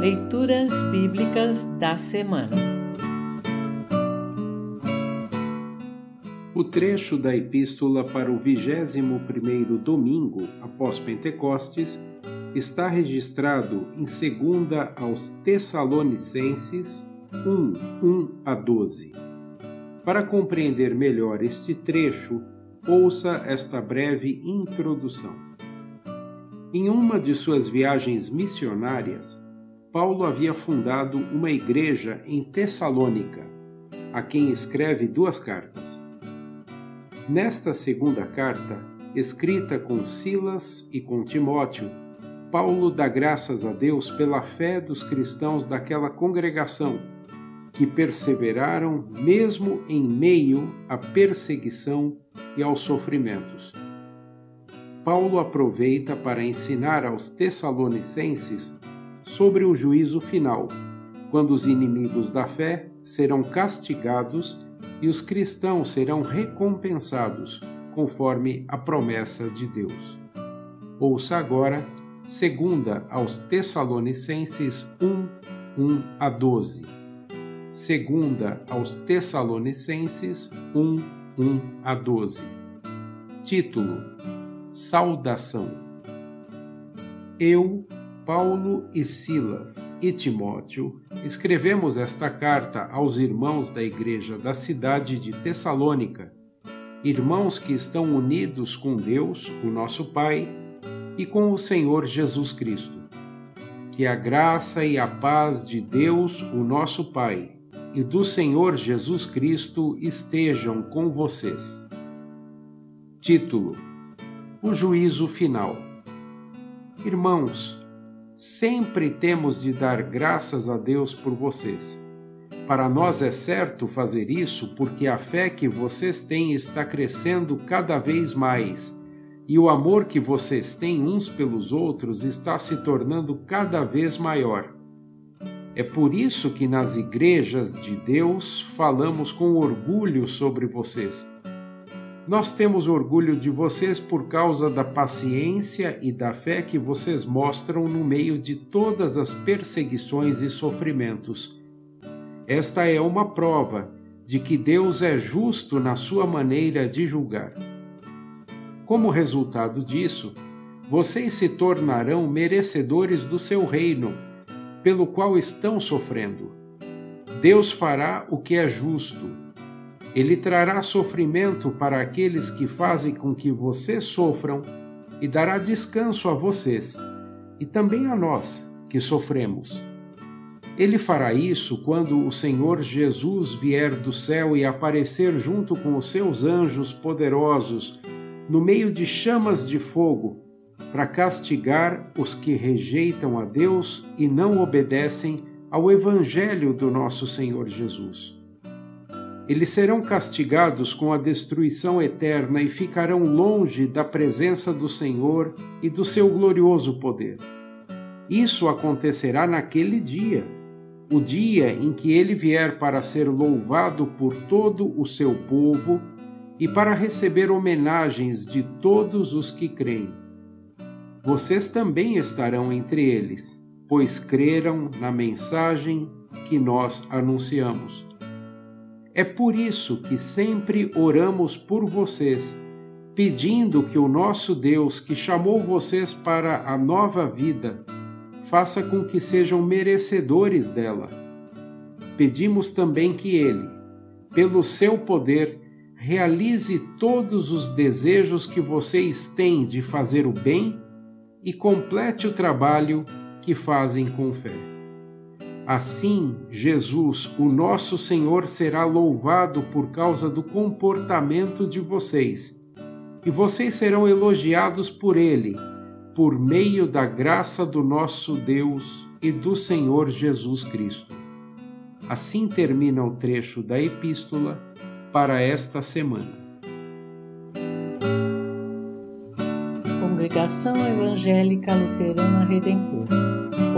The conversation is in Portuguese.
Leituras Bíblicas da Semana O trecho da epístola para o 21º domingo após Pentecostes está registrado em 2 aos Tessalonicenses 1, 1 a 12. Para compreender melhor este trecho, ouça esta breve introdução. Em uma de suas viagens missionárias, Paulo havia fundado uma igreja em Tessalônica, a quem escreve duas cartas. Nesta segunda carta, escrita com Silas e com Timóteo, Paulo dá graças a Deus pela fé dos cristãos daquela congregação, que perseveraram mesmo em meio à perseguição e aos sofrimentos. Paulo aproveita para ensinar aos Tessalonicenses sobre o juízo final, quando os inimigos da fé serão castigados e os cristãos serão recompensados, conforme a promessa de Deus. Ouça agora, segunda aos Tessalonicenses 1, 1 a 12. Segunda aos Tessalonicenses 1, 1 a 12. Título: Saudação. Eu, Paulo e Silas e Timóteo, escrevemos esta carta aos irmãos da igreja da cidade de Tessalônica, irmãos que estão unidos com Deus, o nosso Pai, e com o Senhor Jesus Cristo. Que a graça e a paz de Deus, o nosso Pai, e do Senhor Jesus Cristo estejam com vocês. Título: O juízo final. Irmãos, sempre temos de dar graças a Deus por vocês. Para nós é certo fazer isso porque a fé que vocês têm está crescendo cada vez mais e o amor que vocês têm uns pelos outros está se tornando cada vez maior. É por isso que nas igrejas de Deus falamos com orgulho sobre vocês nós temos orgulho de vocês por causa da paciência e da fé que vocês mostram no meio de todas as perseguições e sofrimentos. Esta é uma prova de que Deus é justo na sua maneira de julgar. Como resultado disso, vocês se tornarão merecedores do seu reino, pelo qual estão sofrendo. Deus fará o que é justo ele trará sofrimento para aqueles que fazem com que vocês sofram e dará descanso a vocês e também a nós que sofremos. Ele fará isso quando o Senhor Jesus vier do céu e aparecer junto com os seus anjos poderosos no meio de chamas de fogo para castigar os que rejeitam a Deus e não obedecem ao Evangelho do nosso Senhor Jesus. Eles serão castigados com a destruição eterna e ficarão longe da presença do Senhor e do seu glorioso poder. Isso acontecerá naquele dia, o dia em que ele vier para ser louvado por todo o seu povo e para receber homenagens de todos os que creem. Vocês também estarão entre eles, pois creram na mensagem que nós anunciamos. É por isso que sempre oramos por vocês, pedindo que o nosso Deus, que chamou vocês para a nova vida, faça com que sejam merecedores dela. Pedimos também que Ele, pelo seu poder, realize todos os desejos que vocês têm de fazer o bem e complete o trabalho que fazem com fé. Assim, Jesus, o nosso Senhor, será louvado por causa do comportamento de vocês, e vocês serão elogiados por Ele, por meio da graça do nosso Deus e do Senhor Jesus Cristo. Assim termina o trecho da Epístola para esta semana. Congregação Evangélica Luterana Redentor